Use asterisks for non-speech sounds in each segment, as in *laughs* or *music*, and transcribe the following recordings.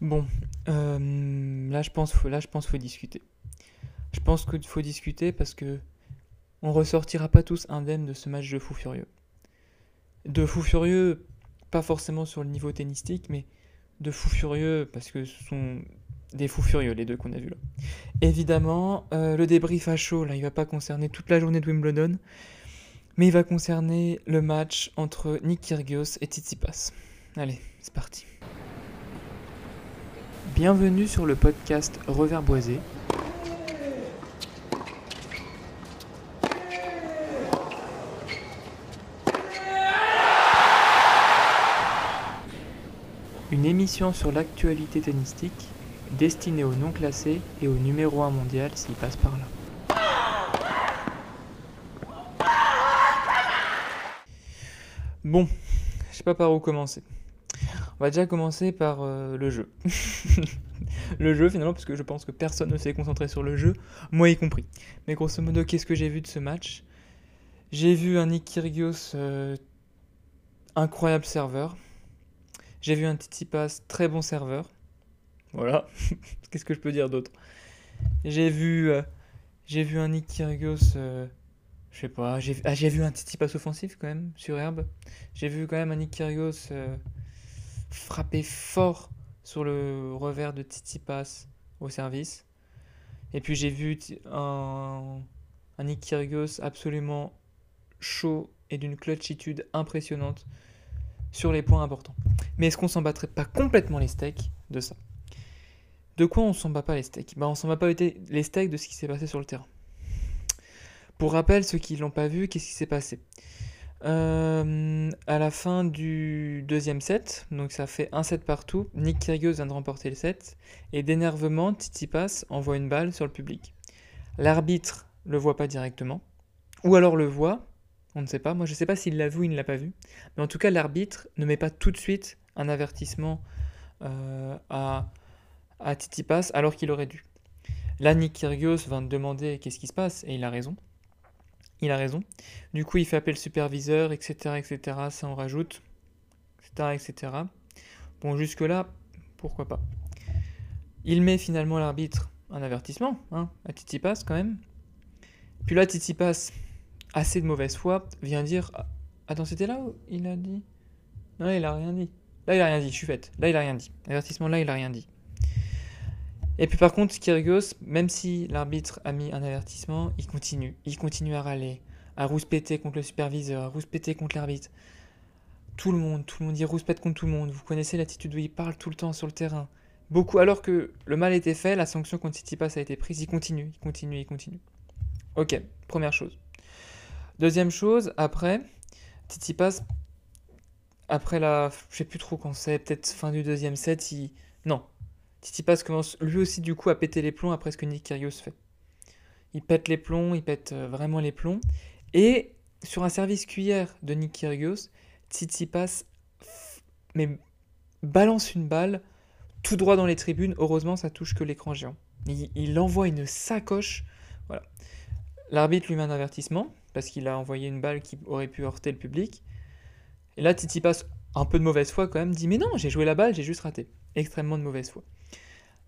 Bon, euh, là je pense faut là je pense faut discuter. Je pense qu'il faut discuter parce que on ressortira pas tous indemnes de ce match de fou furieux. De fou furieux, pas forcément sur le niveau tennistique, mais de fou furieux parce que ce sont des fous furieux les deux qu'on a vus là. Évidemment, euh, le débrief à chaud là, il va pas concerner toute la journée de Wimbledon, mais il va concerner le match entre Nick Kyrgios et Tsitsipas. Allez, c'est parti. Bienvenue sur le podcast Revers Boisé. Une émission sur l'actualité tennistique destinée aux non classés et au numéro 1 mondial s'il passe par là. Bon, je sais pas par où commencer. On va déjà commencer par euh, le jeu. *laughs* le jeu finalement, parce que je pense que personne ne s'est concentré sur le jeu, moi y compris. Mais grosso modo, qu'est-ce que j'ai vu de ce match? J'ai vu un Nick Kyrgios euh, incroyable serveur. J'ai vu un Tsitsipas très bon serveur. Voilà. *laughs* qu'est-ce que je peux dire d'autre? J'ai vu, euh, j'ai vu un Nick Kyrgios... je sais pas, j'ai ah, vu un Tsitsipas offensif quand même sur herbe. J'ai vu quand même un Nick Kyrgios frappé fort sur le revers de Tsitsipas au service. Et puis j'ai vu un, un absolument chaud et d'une clutchitude impressionnante sur les points importants. Mais est-ce qu'on s'en battrait pas complètement les steaks de ça? De quoi on s'en bat pas les steaks? Bah, On s'en bat pas les steaks de ce qui s'est passé sur le terrain. Pour rappel, ceux qui l'ont pas vu, qu'est-ce qui s'est passé? Euh, à la fin du deuxième set, donc ça fait un set partout, Nick Kyrgios vient de remporter le set, et d'énervement, Tsitsipas envoie une balle sur le public. L'arbitre le voit pas directement, ou alors le voit, on ne sait pas, moi je ne sais pas s'il l'a vu ou il ne l'a pas vu, mais en tout cas l'arbitre ne met pas tout de suite un avertissement euh, à, à Tsitsipas alors qu'il aurait dû. Là, Nick Kyrgios va demander qu'est-ce qui se passe, et il a raison. Il a raison. Du coup, il fait appeler le superviseur, etc., etc. Ça en rajoute, etc., etc. Bon, jusque-là, pourquoi pas. Il met finalement l'arbitre un avertissement, hein, à Titipas quand même. Puis là, Titipas, assez de mauvaise foi, vient dire Attends, c'était là où il a dit? Non, il a rien dit. Là, il a rien dit, je suis faite. Là, il a rien dit. Avertissement, là, il a rien dit. Et puis par contre, Kyrgios, même si l'arbitre a mis un avertissement, il continue. Il continue à râler, à rouspéter contre le superviseur, à rouspéter contre l'arbitre. Tout le monde, tout le monde, il rouspète contre tout le monde. Vous connaissez l'attitude où il parle tout le temps sur le terrain. Beaucoup, alors que le mal était fait, la sanction contre Tsitsipas a été prise, il continue, il continue, il continue. Ok, première chose. Deuxième chose, après, Tsitsipas, après la, je sais plus trop quand c'est, peut-être fin du deuxième set, il, non, Tsitsipas commence lui aussi du coup à péter les plombs après ce que Nick Kyrgios fait. Il pète les plombs, il pète euh, vraiment les plombs. Et sur un service cuillère de Nick Kyrgios, Tsitsipas mais balance une balle tout droit dans les tribunes. Heureusement, ça touche que l'écran géant. Il, envoie une sacoche. Voilà. L'arbitre lui met un avertissement parce qu'il a envoyé une balle qui aurait pu heurter le public. Et là, Tsitsipas, un peu de mauvaise foi quand même, dit Mais non, j'ai joué la balle, j'ai juste raté. Extrêmement de mauvaise foi.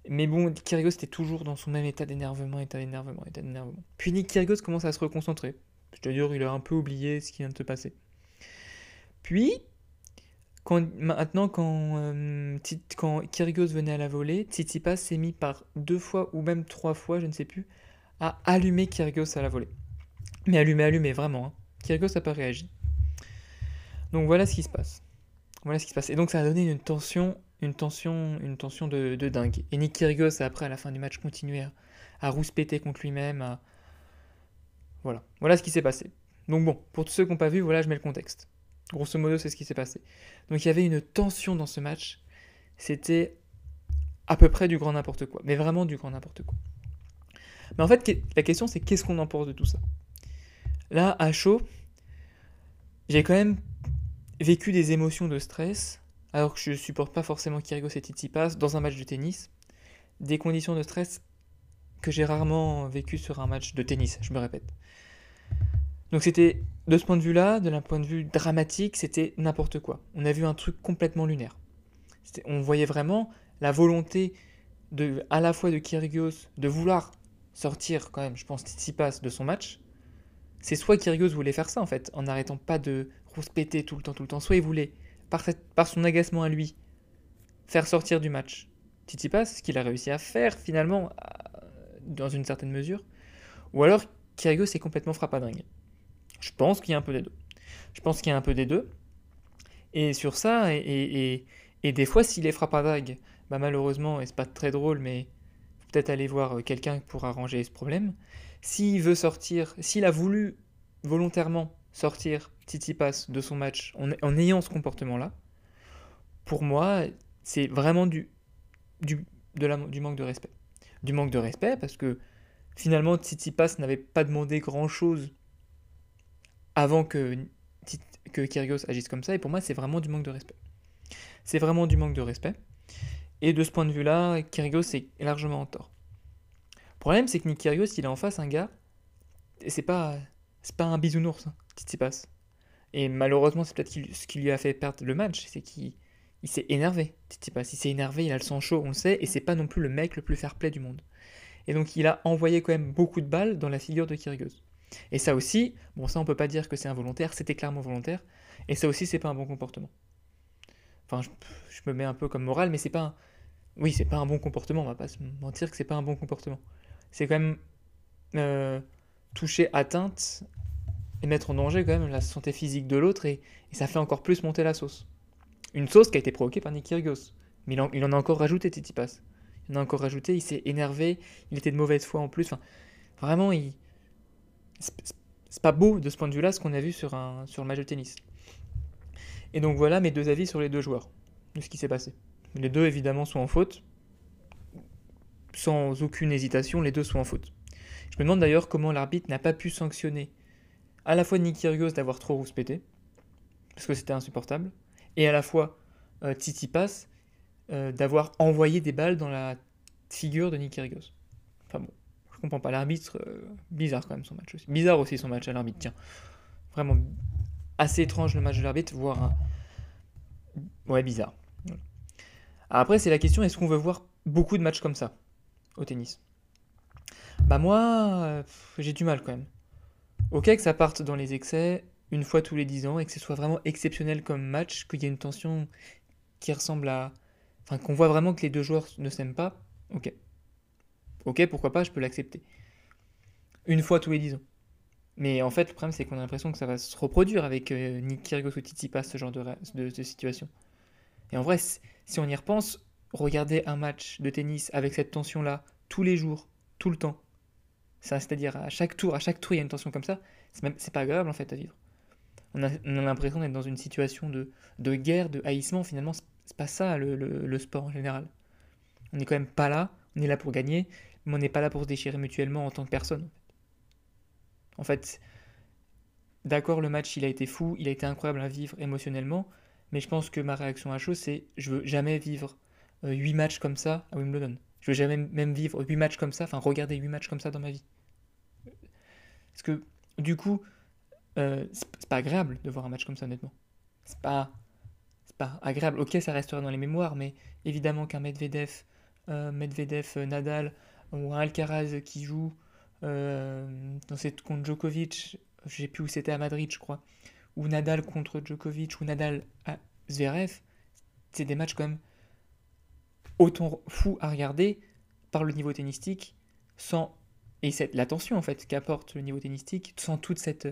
Mais bon, Kyrgios était toujours dans son même état d'énervement, état d'énervement, état d'énervement. Puis Nick commence à se reconcentrer. C'est-à-dire, il a un peu oublié ce qui vient de se passer. Puis, maintenant, quand, euh, venait à la volée, Tsitsipas s'est mis par deux fois ou même trois fois, je ne sais plus, à allumer Kyrgios à la volée. Mais allumer, allumer, vraiment. Hein. N'a pas réagi. Donc voilà ce qui se passe. Voilà ce qui se passe. Et donc ça a donné une tension une tension, une tension de, dingue. Et Nick Kyrgios, après, à la fin du match, continuait à, rouspéter contre lui-même. Voilà. Voilà ce qui s'est passé. Donc bon, pour tous ceux qui n'ont pas vu, voilà, je mets le contexte. Grosso modo, c'est ce qui s'est passé. Donc il y avait une tension dans ce match. C'était à peu près du grand n'importe quoi. Mais vraiment du grand n'importe quoi. Mais en fait, la question, c'est qu'est-ce qu'on en pense de tout ça? Là, à chaud, j'ai quand même vécu des émotions de stress alors que je ne supporte pas forcément Kyrgios et Tsitsipas dans un match de tennis, des conditions de stress que j'ai rarement vécues sur un match de tennis, je me répète. Donc c'était, de ce point de vue-là, de d'un point de vue dramatique, c'était n'importe quoi. On a vu un truc complètement lunaire. On voyait vraiment la volonté de, à la fois de Kyrgios de vouloir sortir quand même, je pense, Tsitsipas de son match, c'est soit Kyrgios voulait faire ça en fait, en n'arrêtant pas de rouspéter tout le temps, tout le temps, soit il voulait, par, son agacement à lui, faire sortir du match Tsitsipas, ce qu'il a réussi à faire finalement, dans une certaine mesure, ou alors Kyrgios est complètement frappadingue. Je pense qu'il y a un peu des deux. Je pense qu'il y a un peu des deux. Et sur ça, et, et, des fois, s'il est frappadingue, bah malheureusement, et c'est pas très drôle, mais peut-être aller voir quelqu'un pour arranger ce problème. S'il veut sortir, s'il a voulu volontairement sortir Tsitsipas de son match en, ayant ce comportement-là, pour moi, c'est vraiment du, du, manque de respect. Du manque de respect parce que finalement Tsitsipas n'avait pas demandé grand-chose avant que, que Kyrgios agisse comme ça, et pour moi c'est vraiment du manque de respect. C'est vraiment du manque de respect. Et de ce point de vue-là, Kyrgios est largement en tort. Le problème, c'est que Nick Kyrgios, il est en face un gars, et c'est pas, c'est pas un bisounours, hein, Tsitsipas. Et malheureusement, c'est peut-être ce qui lui a fait perdre le match, c'est qu'il il s'est énervé. Tsitsipas, il s'est énervé, il a le sang chaud, on le sait, et c'est pas non plus le mec le plus fair-play du monde. Et donc il a envoyé quand même beaucoup de balles dans la figure de Kyrgios. Et ça aussi, bon ça on peut pas dire que c'est involontaire, c'était clairement volontaire, et ça aussi c'est pas un bon comportement. Enfin, je, me mets un peu comme moral, mais c'est pas un... Oui, c'est pas un bon comportement, on va pas se mentir que c'est pas un bon comportement. C'est quand même euh, toucher atteinte et mettre en danger quand même la santé physique de l'autre, et, ça fait encore plus monter la sauce. Une sauce qui a été provoquée par Nick Kyrgios. Mais il en, a encore rajouté, Titipas. Il en a encore rajouté, il s'est énervé, il était de mauvaise foi en plus. Enfin, vraiment, il... c'est pas beau de ce point de vue-là ce qu'on a vu sur, un, sur le match de tennis. Et donc voilà mes deux avis sur les deux joueurs, de ce qui s'est passé. Les deux évidemment sont en faute. Sans aucune hésitation, les deux sont en faute. Je me demande d'ailleurs comment l'arbitre n'a pas pu sanctionner à la fois Nick Kyrgios d'avoir trop rouspété, parce que c'était insupportable, et à la fois euh, Titi Pass euh, d'avoir envoyé des balles dans la figure de Nick Kyrgios. Enfin bon, je comprends pas. L'arbitre, euh, bizarre quand même son match aussi. Bizarre aussi son match à l'arbitre, tiens. Vraiment assez étrange le match de l'arbitre, voire. Ouais, bizarre. Après, c'est la question, est-ce qu'on veut voir beaucoup de matchs comme ça au tennis? Bah moi, euh, j'ai du mal quand même. Ok que ça parte dans les excès une fois tous les 10 ans et que ce soit vraiment exceptionnel comme match, qu'il y ait une tension qui ressemble à enfin qu'on voit vraiment que les deux joueurs ne s'aiment pas, ok. Ok, pourquoi pas, je peux l'accepter. Une fois tous les 10 ans. Mais en fait, le problème, c'est qu'on a l'impression que ça va se reproduire avec euh, Nick Kyrgios ou Tsitsipas, ce genre de, de, situation. Et en vrai, si on y repense, regarder un match de tennis avec cette tension-là, tous les jours, tout le temps, c'est-à-dire à chaque tour, à chaque tour, il y a une tension comme ça, c'est pas agréable en fait à vivre. On a, l'impression d'être dans une situation de, guerre, de haïssement, finalement, c'est pas ça le, sport en général. On n'est quand même pas là, on est là pour gagner, mais on n'est pas là pour se déchirer mutuellement en tant que personne. En fait, d'accord, le match il a été fou, il a été incroyable à vivre émotionnellement, mais je pense que ma réaction à chaud, c'est je veux jamais vivre euh, huit 8 matchs comme ça à Wimbledon. Je veux jamais même vivre 8 matchs comme ça, enfin regarder 8 matchs comme ça dans ma vie. Parce que du coup, euh, c'est pas agréable de voir un match comme ça, honnêtement. C'est pas pas agréable. Ok, ça restera dans les mémoires, mais évidemment qu'un Medvedev, euh, Medvedev, euh, Nadal ou un Alcaraz qui joue euh, dans cette contre Djokovic, je sais plus où c'était à Madrid, je crois, ou Nadal contre Djokovic ou Nadal à Zverev, c'est des matchs quand même autant fous à regarder par le niveau tennistique, sans et cette l'attention en fait qu'apporte le niveau tennistique, sans toute cette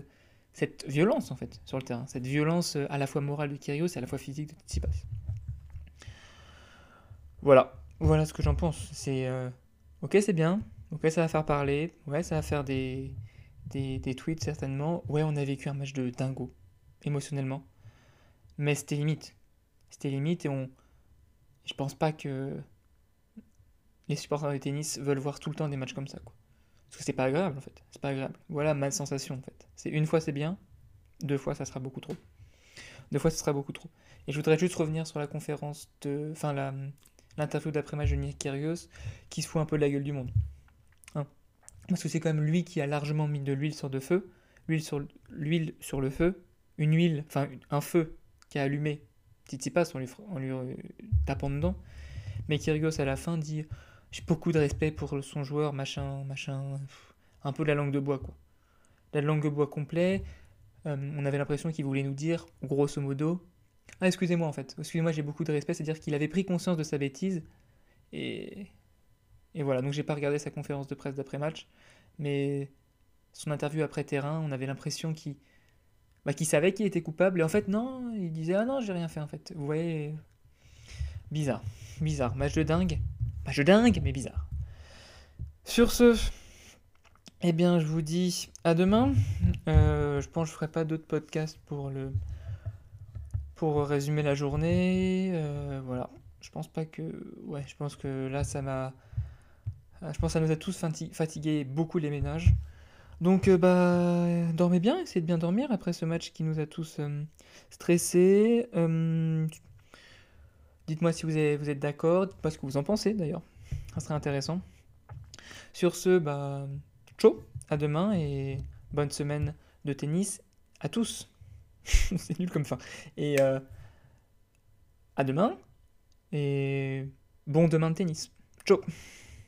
cette violence en fait sur le terrain, cette violence euh, à la fois morale de Kyrgios et à la fois physique de Tsitsipas. Voilà, voilà ce que j'en pense. C'est euh, ok, c'est bien, ok, ça va faire parler, ouais, ça va faire des, des, des, tweets certainement. Ouais, on a vécu un match de dingo émotionnellement, mais c'était limite, c'était limite et on, je pense pas que les supporters de tennis veulent voir tout le temps des matchs comme ça. Parce que c'est pas agréable en fait. C'est pas agréable. Voilà ma sensation en fait. C'est une fois c'est bien, deux fois ça sera beaucoup trop. Deux fois ce sera beaucoup trop. Et je voudrais juste revenir sur la conférence de. Enfin l'interview d'après-match de Nick Kyrgios qui se fout un peu de la gueule du monde. Hein Parce que c'est quand même lui qui a largement mis de l'huile sur de feu, l'huile sur, l'huile sur le feu, une huile, enfin un feu qui a allumé Tsitsipas en lui, en lui euh, tapant dedans. Mais Kyrgios à la fin dit j'ai beaucoup de respect pour son joueur, machin, machin, un peu la langue de bois quoi. La langue de bois complet. Euh, on avait l'impression qu'il voulait nous dire, grosso modo, ah excusez-moi en fait, excusez-moi j'ai beaucoup de respect, c'est-à-dire qu'il avait pris conscience de sa bêtise et et voilà. Donc j'ai pas regardé sa conférence de presse d'après match, mais son interview après terrain, on avait l'impression qu'il bah, savait qu'il était coupable. Et en fait, non, il disait Ah non, j'ai rien fait en fait. Vous voyez Bizarre. Bizarre. Match de dingue. Match de dingue, mais bizarre. Sur ce, eh bien, je vous dis à demain. Euh, je pense que je ferai pas d'autres podcasts pour le pour résumer la journée. Euh, voilà. Je pense pas que. Ouais, je pense que là, ça m'a. Je pense que ça nous a tous fatigué beaucoup les ménages. Donc, euh, bah, dormez bien, essayez de bien dormir après ce match qui nous a tous euh, stressés. Euh, dites-moi si vous êtes, d'accord, dites-moi ce que vous en pensez d'ailleurs. Ça serait intéressant. Sur ce, bah, ciao, à demain et bonne semaine de tennis à tous. *laughs* C'est nul comme fin. Et à demain et bon demain de tennis. Ciao